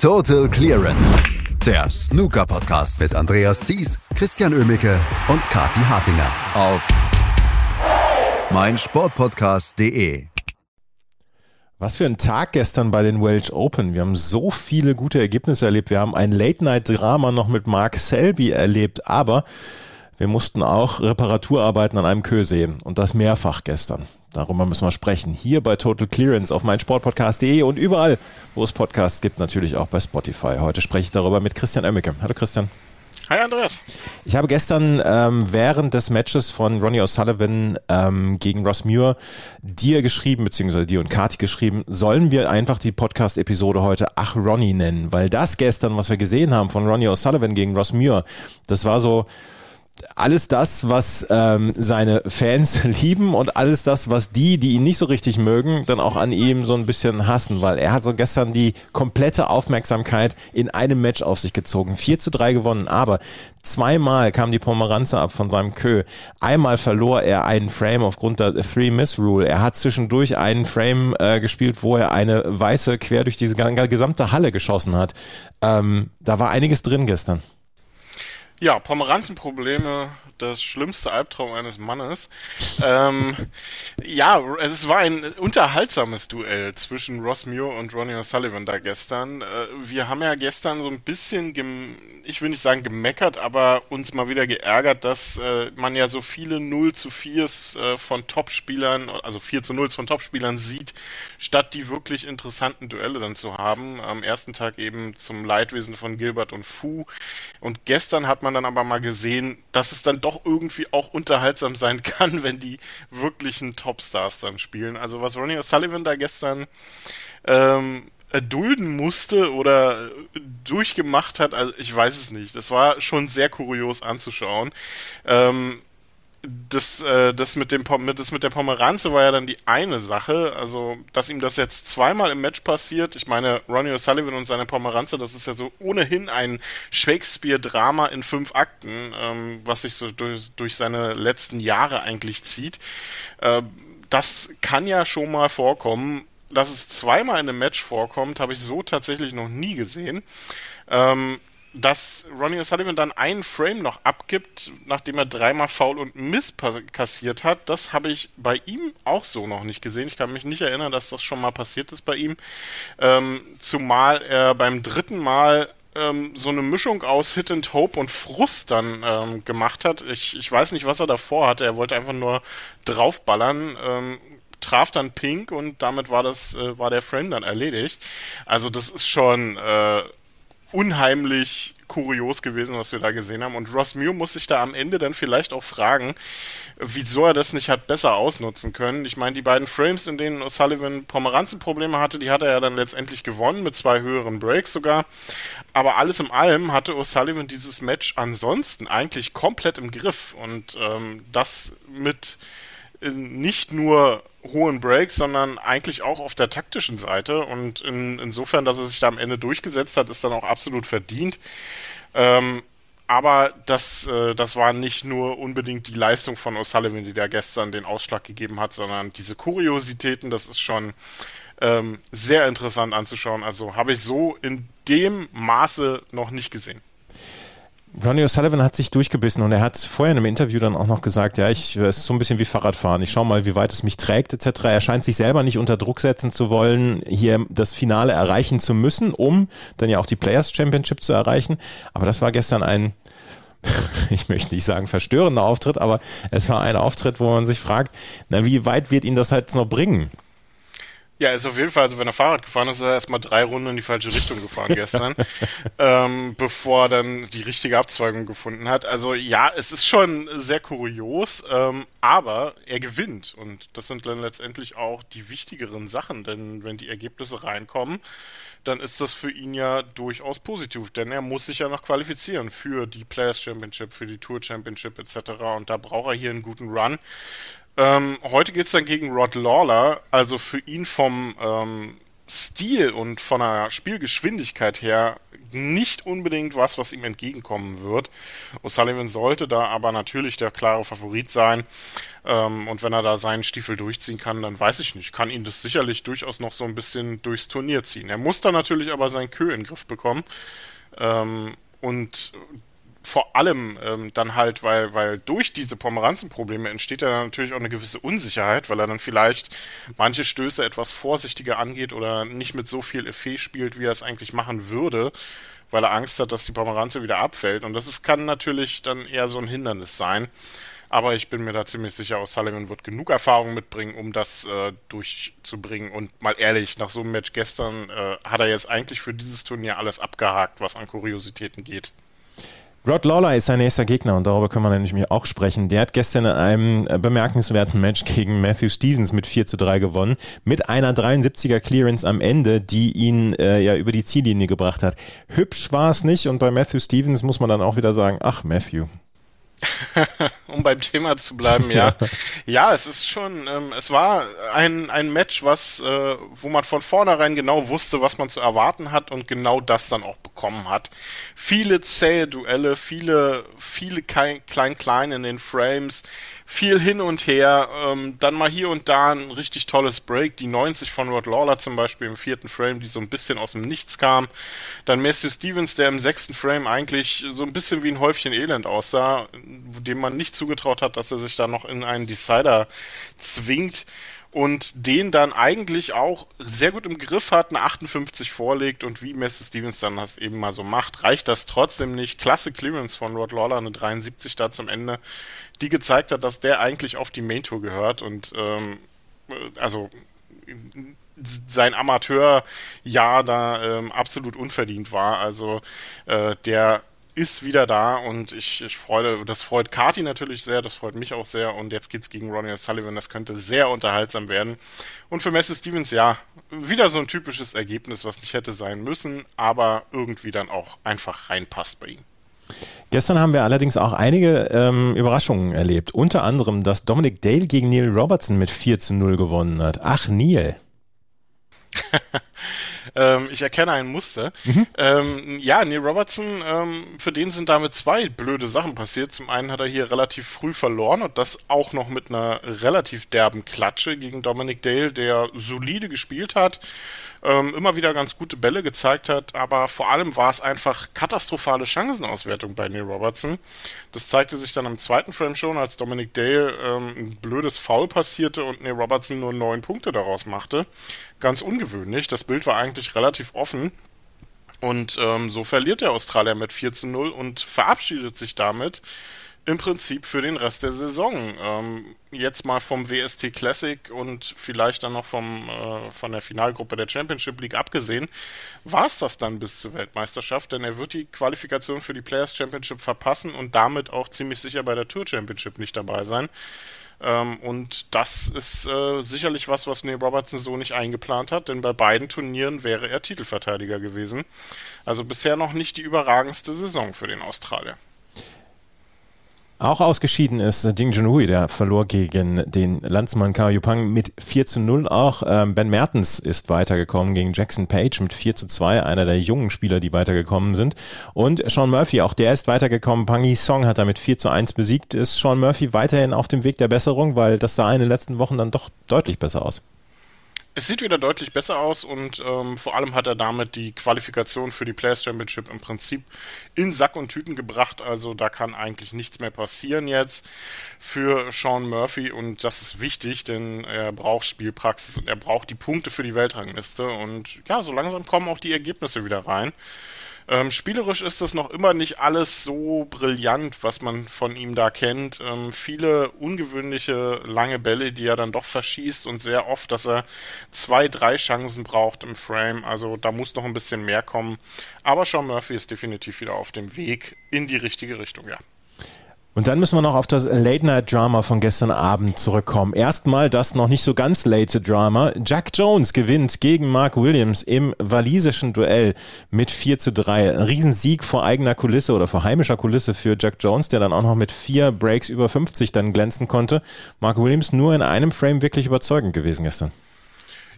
Total Clearance. Der Snooker-Podcast mit Andreas Thies, Christian Ömicke und Kati Hartinger auf meinsportpodcast.de. Was für ein Tag gestern bei den Welsh Open. Wir haben so viele gute Ergebnisse erlebt. Wir haben ein Late-Night-Drama noch mit Mark Selby erlebt, aber wir mussten auch Reparaturarbeiten an einem Kö sehen und das mehrfach gestern. Darüber müssen wir sprechen. Hier bei Total Clearance auf meinsportpodcast.de und überall, wo es Podcasts gibt, natürlich auch bei Spotify. Heute spreche ich darüber mit Christian Oemmeke. Hallo Christian. Hi Andreas. Ich habe gestern ähm, während des Matches von Ronnie O'Sullivan ähm, gegen Ross Muir dir geschrieben, beziehungsweise dir und Kati geschrieben, sollen wir einfach die Podcast-Episode heute Ach Ronnie nennen, weil das gestern, was wir gesehen haben von Ronnie O'Sullivan gegen Ross Muir, das war so, alles das, was ähm, seine Fans lieben und alles das, was die, die ihn nicht so richtig mögen, dann auch an ihm so ein bisschen hassen, weil er hat so gestern die komplette Aufmerksamkeit in einem Match auf sich gezogen. 4 zu 3 gewonnen, aber zweimal kam die Pomeranze ab von seinem Kö. Einmal verlor er einen Frame aufgrund der Three-Miss-Rule. Er hat zwischendurch einen Frame äh, gespielt, wo er eine weiße quer durch diese gesamte Halle geschossen hat. Ähm, da war einiges drin gestern. Ja, Pomeranzenprobleme, das schlimmste Albtraum eines Mannes. ähm, ja, es war ein unterhaltsames Duell zwischen Ross Muir und Ronnie O'Sullivan da gestern. Äh, wir haben ja gestern so ein bisschen, ich will nicht sagen gemeckert, aber uns mal wieder geärgert, dass äh, man ja so viele 0 zu 4s äh, von Topspielern, also 4 zu 0 von Topspielern sieht, statt die wirklich interessanten Duelle dann zu haben. Am ersten Tag eben zum Leidwesen von Gilbert und Fu. Und gestern hat man man dann aber mal gesehen, dass es dann doch irgendwie auch unterhaltsam sein kann, wenn die wirklichen Topstars dann spielen. Also was Ronnie O'Sullivan da gestern ähm, erdulden musste oder durchgemacht hat, also ich weiß es nicht. Das war schon sehr kurios anzuschauen. Ähm, das, äh, das, mit dem, das mit der Pomeranze war ja dann die eine Sache. Also, dass ihm das jetzt zweimal im Match passiert. Ich meine, Ronnie O'Sullivan und seine Pomeranze, das ist ja so ohnehin ein Shakespeare-Drama in fünf Akten, ähm, was sich so durch, durch seine letzten Jahre eigentlich zieht. Äh, das kann ja schon mal vorkommen. Dass es zweimal in einem Match vorkommt, habe ich so tatsächlich noch nie gesehen. Ähm, dass Ronnie O'Sullivan dann einen Frame noch abgibt, nachdem er dreimal Foul und Miss kassiert hat, das habe ich bei ihm auch so noch nicht gesehen. Ich kann mich nicht erinnern, dass das schon mal passiert ist bei ihm. Ähm, zumal er beim dritten Mal ähm, so eine Mischung aus Hit and Hope und Frust dann ähm, gemacht hat. Ich, ich weiß nicht, was er davor hatte. Er wollte einfach nur draufballern. Ähm, traf dann Pink und damit war das äh, war der Frame dann erledigt. Also das ist schon äh, unheimlich kurios gewesen, was wir da gesehen haben. Und Ross Mew muss sich da am Ende dann vielleicht auch fragen, wieso er das nicht hat besser ausnutzen können. Ich meine, die beiden Frames, in denen O'Sullivan Pomeranzenprobleme hatte, die hat er ja dann letztendlich gewonnen, mit zwei höheren Breaks sogar. Aber alles in allem hatte O'Sullivan dieses Match ansonsten eigentlich komplett im Griff. Und ähm, das mit nicht nur hohen Breaks, sondern eigentlich auch auf der taktischen Seite. Und in, insofern, dass er sich da am Ende durchgesetzt hat, ist dann auch absolut verdient. Ähm, aber das, äh, das war nicht nur unbedingt die Leistung von O'Sullivan, die da gestern den Ausschlag gegeben hat, sondern diese Kuriositäten, das ist schon ähm, sehr interessant anzuschauen. Also habe ich so in dem Maße noch nicht gesehen. Ronnie O'Sullivan hat sich durchgebissen und er hat vorher in einem Interview dann auch noch gesagt, ja, ich, es ist so ein bisschen wie Fahrradfahren. Ich schaue mal, wie weit es mich trägt, etc. Er scheint sich selber nicht unter Druck setzen zu wollen, hier das Finale erreichen zu müssen, um dann ja auch die Players Championship zu erreichen. Aber das war gestern ein, ich möchte nicht sagen verstörender Auftritt, aber es war ein Auftritt, wo man sich fragt, na, wie weit wird ihn das halt noch bringen? Ja, ist auf jeden Fall, also wenn er Fahrrad gefahren ist, ist er erstmal drei Runden in die falsche Richtung gefahren gestern, ähm, bevor er dann die richtige Abzweigung gefunden hat. Also ja, es ist schon sehr kurios, ähm, aber er gewinnt und das sind dann letztendlich auch die wichtigeren Sachen, denn wenn die Ergebnisse reinkommen, dann ist das für ihn ja durchaus positiv, denn er muss sich ja noch qualifizieren für die Players Championship, für die Tour Championship etc. Und da braucht er hier einen guten Run. Ähm, heute geht es dann gegen Rod Lawler, also für ihn vom ähm, Stil und von der Spielgeschwindigkeit her nicht unbedingt was, was ihm entgegenkommen wird. O'Sullivan sollte da aber natürlich der klare Favorit sein. Ähm, und wenn er da seinen Stiefel durchziehen kann, dann weiß ich nicht, kann ihn das sicherlich durchaus noch so ein bisschen durchs Turnier ziehen. Er muss da natürlich aber seinen Kö in den Griff bekommen. Ähm, und vor allem ähm, dann halt, weil, weil durch diese Pomeranzenprobleme entsteht ja natürlich auch eine gewisse Unsicherheit, weil er dann vielleicht manche Stöße etwas vorsichtiger angeht oder nicht mit so viel Effet spielt, wie er es eigentlich machen würde, weil er Angst hat, dass die Pomeranze wieder abfällt. Und das ist, kann natürlich dann eher so ein Hindernis sein. Aber ich bin mir da ziemlich sicher, O'Sullivan wird genug Erfahrung mitbringen, um das äh, durchzubringen. Und mal ehrlich, nach so einem Match gestern äh, hat er jetzt eigentlich für dieses Turnier alles abgehakt, was an Kuriositäten geht. Rod Lawler ist sein nächster Gegner und darüber können wir nämlich auch sprechen. Der hat gestern in einem äh, bemerkenswerten Match gegen Matthew Stevens mit 4 zu 3 gewonnen, mit einer 73er Clearance am Ende, die ihn äh, ja über die Ziellinie gebracht hat. Hübsch war es nicht und bei Matthew Stevens muss man dann auch wieder sagen, ach Matthew, um beim Thema zu bleiben, ja. ja, es ist schon, ähm, es war ein, ein Match, was, äh, wo man von vornherein genau wusste, was man zu erwarten hat und genau das dann auch bekommen hat. Viele zähe Duelle, viele, viele klein-klein in den Frames, viel hin und her, ähm, dann mal hier und da ein richtig tolles Break, die 90 von Rod Lawler zum Beispiel im vierten Frame, die so ein bisschen aus dem Nichts kam. Dann Matthew Stevens, der im sechsten Frame eigentlich so ein bisschen wie ein Häufchen Elend aussah, dem man nicht zugetraut hat, dass er sich da noch in einen Decider zwingt und den dann eigentlich auch sehr gut im Griff hat, eine 58 vorlegt und wie Messi Stevens dann das eben mal so macht, reicht das trotzdem nicht. Klasse Clearance von Rod Lawler, eine 73 da zum Ende, die gezeigt hat, dass der eigentlich auf die Main Tour gehört und ähm, also sein Amateurjahr da ähm, absolut unverdient war. Also äh, der ist wieder da und ich, ich freue, das freut Kati natürlich sehr, das freut mich auch sehr und jetzt geht's gegen Ronnie Sullivan, das könnte sehr unterhaltsam werden. Und für Messi Stevens, ja, wieder so ein typisches Ergebnis, was nicht hätte sein müssen, aber irgendwie dann auch einfach reinpasst bei ihm. Gestern haben wir allerdings auch einige ähm, Überraschungen erlebt. Unter anderem, dass Dominic Dale gegen Neil Robertson mit 4 zu 0 gewonnen hat. Ach, Neil. ähm, ich erkenne ein Muster. Mhm. Ähm, ja, Neil Robertson, ähm, für den sind damit zwei blöde Sachen passiert. Zum einen hat er hier relativ früh verloren und das auch noch mit einer relativ derben Klatsche gegen Dominic Dale, der solide gespielt hat ähm, immer wieder ganz gute Bälle gezeigt hat, aber vor allem war es einfach katastrophale Chancenauswertung bei Neil Robertson. Das zeigte sich dann im zweiten Frame schon, als Dominic Dale ähm, ein blödes Foul passierte und Neil Robertson nur neun Punkte daraus machte. Ganz ungewöhnlich. Das Bild war eigentlich relativ offen. Und ähm, so verliert der Australier mit 4 zu 0 und verabschiedet sich damit im Prinzip für den Rest der Saison. Ähm, jetzt mal vom WST Classic und vielleicht dann noch vom, äh, von der Finalgruppe der Championship League abgesehen, war es das dann bis zur Weltmeisterschaft, denn er wird die Qualifikation für die Players Championship verpassen und damit auch ziemlich sicher bei der Tour Championship nicht dabei sein. Ähm, und das ist äh, sicherlich was, was Neil Robertson so nicht eingeplant hat, denn bei beiden Turnieren wäre er Titelverteidiger gewesen. Also bisher noch nicht die überragendste Saison für den Australier. Auch ausgeschieden ist Ding Junhui, der verlor gegen den Landsmann Kao Yupang mit 4 zu 0. Auch ähm, Ben Mertens ist weitergekommen gegen Jackson Page mit 4 zu 2, einer der jungen Spieler, die weitergekommen sind. Und Sean Murphy, auch der ist weitergekommen. Pang Yi Song hat damit 4 zu 1 besiegt. Ist Sean Murphy weiterhin auf dem Weg der Besserung, weil das sah in den letzten Wochen dann doch deutlich besser aus. Es sieht wieder deutlich besser aus und ähm, vor allem hat er damit die Qualifikation für die Players Championship im Prinzip in Sack und Tüten gebracht. Also da kann eigentlich nichts mehr passieren jetzt für Sean Murphy und das ist wichtig, denn er braucht Spielpraxis und er braucht die Punkte für die Weltrangliste und ja, so langsam kommen auch die Ergebnisse wieder rein. Ähm, spielerisch ist das noch immer nicht alles so brillant, was man von ihm da kennt. Ähm, viele ungewöhnliche lange Bälle, die er dann doch verschießt und sehr oft, dass er zwei, drei Chancen braucht im Frame. Also da muss noch ein bisschen mehr kommen. Aber Sean Murphy ist definitiv wieder auf dem Weg in die richtige Richtung, ja. Und dann müssen wir noch auf das Late-Night-Drama von gestern Abend zurückkommen. Erstmal das noch nicht so ganz late Drama. Jack Jones gewinnt gegen Mark Williams im walisischen Duell mit 4 zu 3. Ein Riesensieg vor eigener Kulisse oder vor heimischer Kulisse für Jack Jones, der dann auch noch mit vier Breaks über 50 dann glänzen konnte. Mark Williams nur in einem Frame wirklich überzeugend gewesen gestern.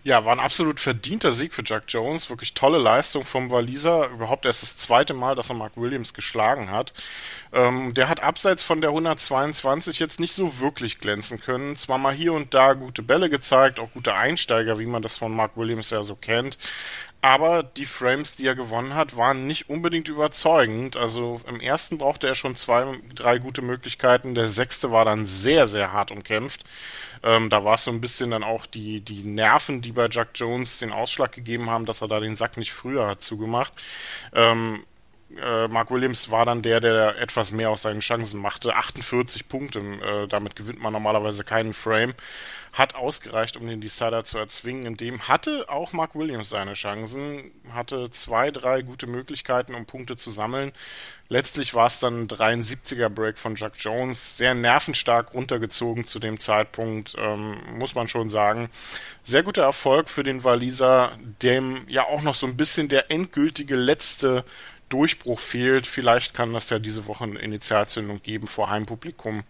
Ja, war ein absolut verdienter Sieg für Jack Jones. Wirklich tolle Leistung vom Waliser. Überhaupt erst das zweite Mal, dass er Mark Williams geschlagen hat. Ähm, der hat abseits von der 122 jetzt nicht so wirklich glänzen können. Zwar mal hier und da gute Bälle gezeigt, auch gute Einsteiger, wie man das von Mark Williams ja so kennt. Aber die Frames, die er gewonnen hat, waren nicht unbedingt überzeugend. Also im ersten brauchte er schon zwei, drei gute Möglichkeiten. Der sechste war dann sehr, sehr hart umkämpft. Ähm, da war es so ein bisschen dann auch die, die Nerven, die bei Jack Jones den Ausschlag gegeben haben, dass er da den Sack nicht früher hat zugemacht. Ähm, äh, Mark Williams war dann der, der etwas mehr aus seinen Chancen machte. 48 Punkte, äh, damit gewinnt man normalerweise keinen Frame hat ausgereicht, um den Decider zu erzwingen. In dem hatte auch Mark Williams seine Chancen, hatte zwei, drei gute Möglichkeiten, um Punkte zu sammeln. Letztlich war es dann ein 73er Break von Jack Jones, sehr nervenstark runtergezogen zu dem Zeitpunkt, ähm, muss man schon sagen. Sehr guter Erfolg für den Waliser, dem ja auch noch so ein bisschen der endgültige letzte Durchbruch fehlt. Vielleicht kann das ja diese Woche eine Initialzündung geben vor Heimpublikum.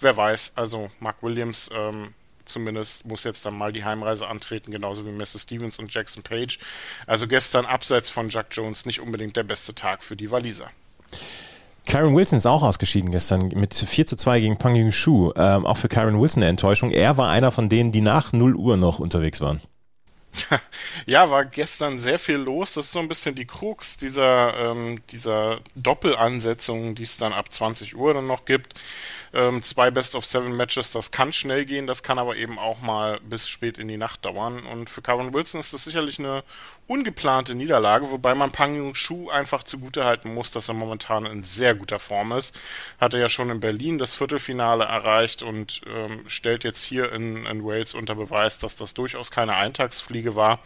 Wer weiß, also Mark Williams ähm, zumindest muss jetzt dann mal die Heimreise antreten, genauso wie Mr. Stevens und Jackson Page. Also gestern abseits von Jack Jones nicht unbedingt der beste Tag für die Waliser. Karen Wilson ist auch ausgeschieden gestern mit 4 zu 2 gegen Pang Yung Shu. Ähm, auch für Karen Wilson eine Enttäuschung. Er war einer von denen, die nach 0 Uhr noch unterwegs waren. Ja, war gestern sehr viel los. Das ist so ein bisschen die Krux dieser, ähm, dieser Doppelansetzung, die es dann ab 20 Uhr dann noch gibt. Ähm, zwei Best of Seven Matches, das kann schnell gehen, das kann aber eben auch mal bis spät in die Nacht dauern. Und für Karen Wilson ist das sicherlich eine ungeplante Niederlage, wobei man Pang Yung Shu einfach zugutehalten muss, dass er momentan in sehr guter Form ist. Hat er ja schon in Berlin das Viertelfinale erreicht und ähm, stellt jetzt hier in, in Wales unter Beweis, dass das durchaus keine Eintagsfliege war.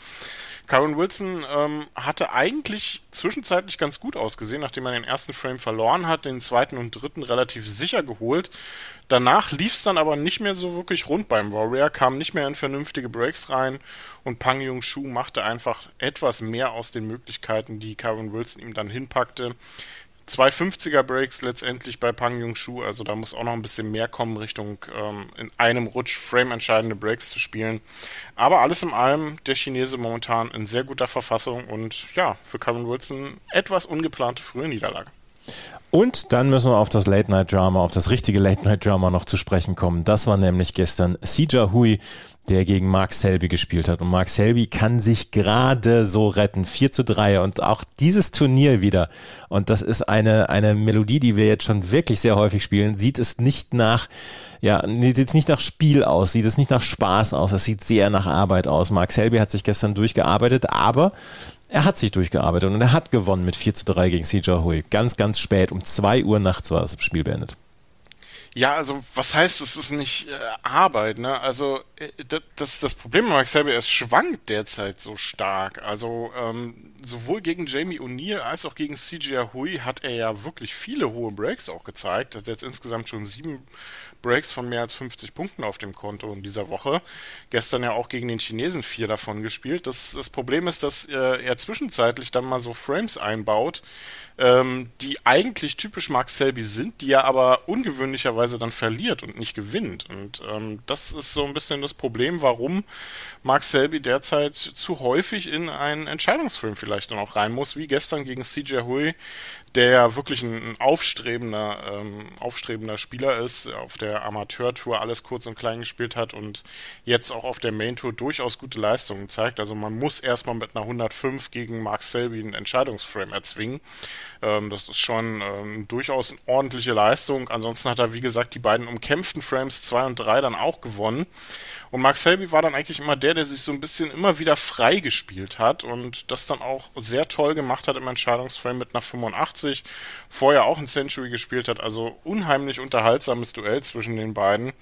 Karen Wilson ähm, hatte eigentlich zwischenzeitlich ganz gut ausgesehen, nachdem er den ersten Frame verloren hat, den zweiten und dritten relativ sicher geholt. Danach lief es dann aber nicht mehr so wirklich rund beim Warrior, kam nicht mehr in vernünftige Breaks rein und Pang Yung Shu machte einfach etwas mehr aus den Möglichkeiten, die Karen Wilson ihm dann hinpackte zwei 50er Breaks letztendlich bei Pang Yung Shu, also da muss auch noch ein bisschen mehr kommen, Richtung ähm, in einem Rutsch frame-entscheidende Breaks zu spielen. Aber alles in allem der Chinese momentan in sehr guter Verfassung und ja, für Kevin Wilson etwas ungeplante frühe Niederlage. Und dann müssen wir auf das Late-Night-Drama, auf das richtige Late-Night-Drama noch zu sprechen kommen. Das war nämlich gestern Sija Hui der gegen Mark Selby gespielt hat. Und Mark Selby kann sich gerade so retten. 4 zu 3. Und auch dieses Turnier wieder, und das ist eine, eine Melodie, die wir jetzt schon wirklich sehr häufig spielen, sieht es nicht nach, ja, sieht es nicht nach Spiel aus, sieht es nicht nach Spaß aus, es sieht sehr nach Arbeit aus. Mark Selby hat sich gestern durchgearbeitet, aber er hat sich durchgearbeitet und er hat gewonnen mit 4 zu 3 gegen CJ Hui. Ganz, ganz spät, um 2 Uhr nachts war das Spiel beendet. Ja, also was heißt, es ist nicht äh, Arbeit, ne? Also äh, das, das Problem bei Max Selby, es schwankt derzeit so stark. Also ähm, sowohl gegen Jamie O'Neill als auch gegen CJ Hui hat er ja wirklich viele hohe Breaks auch gezeigt. Er hat jetzt insgesamt schon sieben Breaks von mehr als 50 Punkten auf dem Konto in dieser Woche. Gestern ja auch gegen den Chinesen vier davon gespielt. Das, das Problem ist, dass äh, er zwischenzeitlich dann mal so Frames einbaut, ähm, die eigentlich typisch Mark Selby sind, die er aber ungewöhnlicherweise dann verliert und nicht gewinnt. Und ähm, das ist so ein bisschen das Problem, warum Mark Selby derzeit zu häufig in einen Entscheidungsfilm vielleicht dann auch rein muss, wie gestern gegen CJ Hui, der ja wirklich ein, aufstrebender, ähm, aufstrebender Spieler ist, auf der Amateurtour alles kurz und klein gespielt hat und jetzt auch auf der Main Tour durchaus gute Leistungen zeigt. Also man muss erstmal mit einer 105 gegen Mark Selby einen Entscheidungsframe erzwingen. Ähm, das ist schon ähm, durchaus eine ordentliche Leistung. Ansonsten hat er, wie gesagt, die beiden umkämpften Frames 2 und 3 dann auch gewonnen. Und Mark Selby war dann eigentlich immer der, der sich so ein bisschen immer wieder frei gespielt hat und das dann auch sehr toll gemacht hat im Entscheidungsframe mit einer 85. Vorher auch ein Century gespielt hat, also unheimlich unterhaltsames Duell zwischen den beiden.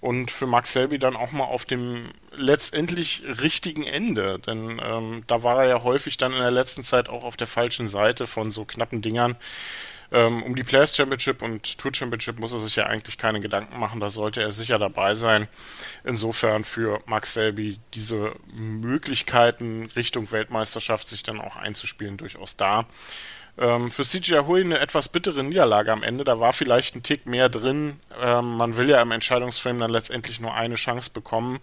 Und für Mark Selby dann auch mal auf dem letztendlich richtigen Ende, denn ähm, da war er ja häufig dann in der letzten Zeit auch auf der falschen Seite von so knappen Dingern. Ähm, um die Players Championship und Tour Championship muss er sich ja eigentlich keine Gedanken machen, da sollte er sicher dabei sein. Insofern für Max Selby diese Möglichkeiten Richtung Weltmeisterschaft sich dann auch einzuspielen durchaus da. Ähm, für CGI Hui eine etwas bittere Niederlage am Ende. Da war vielleicht ein Tick mehr drin. Ähm, man will ja im Entscheidungsframe dann letztendlich nur eine Chance bekommen,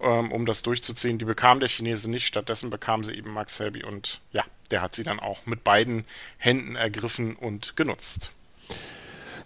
ähm, um das durchzuziehen. Die bekam der Chinese nicht. Stattdessen bekam sie eben Max Selby und ja, der hat sie dann auch mit beiden Händen ergriffen und genutzt.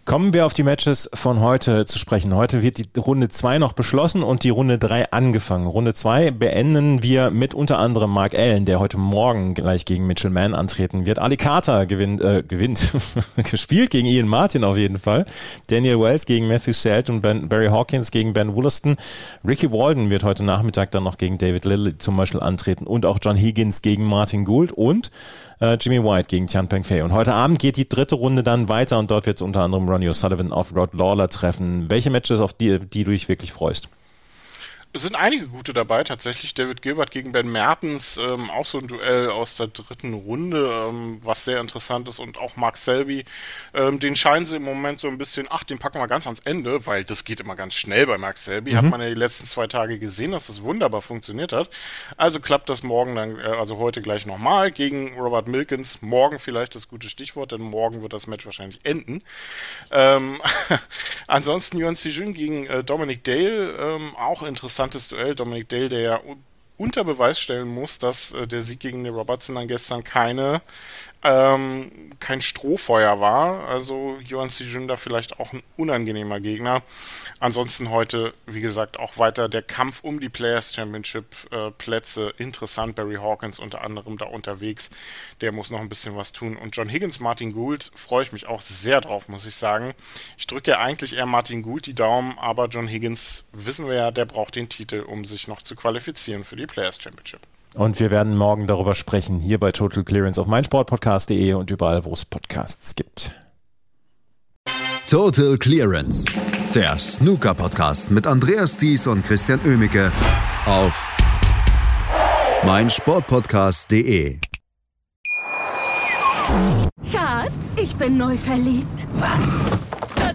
Kommen wir auf die Matches von heute zu sprechen. Heute wird die Runde 2 noch beschlossen und die Runde 3 angefangen. Runde 2 beenden wir mit unter anderem Mark Allen, der heute Morgen gleich gegen Mitchell Mann antreten wird. Ali Carter gewinnt, äh, gewinnt gespielt gegen Ian Martin auf jeden Fall. Daniel Wells gegen Matthew Selt und ben, Barry Hawkins gegen Ben Wollaston. Ricky Walden wird heute Nachmittag dann noch gegen David Lilly zum Beispiel antreten und auch John Higgins gegen Martin Gould und äh, Jimmy White gegen Tian Peng Fei. Und heute Abend geht die dritte Runde dann weiter und dort wird es unter anderem Ronnie O'Sullivan auf Rod Lawler treffen. Welche Matches, auf die, die du dich wirklich freust? Es sind einige gute dabei, tatsächlich. David Gilbert gegen Ben Mertens, ähm, auch so ein Duell aus der dritten Runde, ähm, was sehr interessant ist. Und auch Mark Selby, ähm, den scheinen sie im Moment so ein bisschen, ach, den packen wir ganz ans Ende, weil das geht immer ganz schnell bei Mark Selby. Mhm. Hat man ja die letzten zwei Tage gesehen, dass das wunderbar funktioniert hat. Also klappt das morgen dann, äh, also heute gleich nochmal gegen Robert Milkins. Morgen vielleicht das gute Stichwort, denn morgen wird das Match wahrscheinlich enden. Ähm, ansonsten Yuan Sijun gegen äh, Dominic Dale, ähm, auch interessant interessantes Duell. Dominic Dale, der ja unter Beweis stellen muss, dass äh, der Sieg gegen den Robertson dann gestern keine ähm, kein Strohfeuer war. Also Johann Sijun da vielleicht auch ein unangenehmer Gegner. Ansonsten heute, wie gesagt, auch weiter der Kampf um die Players Championship äh, Plätze. Interessant, Barry Hawkins unter anderem da unterwegs. Der muss noch ein bisschen was tun. Und John Higgins, Martin Gould, freue ich mich auch sehr drauf, muss ich sagen. Ich drücke ja eigentlich eher Martin Gould die Daumen, aber John Higgins, wissen wir ja, der braucht den Titel, um sich noch zu qualifizieren für die Players Championship. Und wir werden morgen darüber sprechen, hier bei Total Clearance auf meinsportpodcast.de und überall, wo es Podcasts gibt. Total Clearance, der Snooker-Podcast mit Andreas Thies und Christian Oemicke auf meinsportpodcast.de. Schatz, ich bin neu verliebt. Was?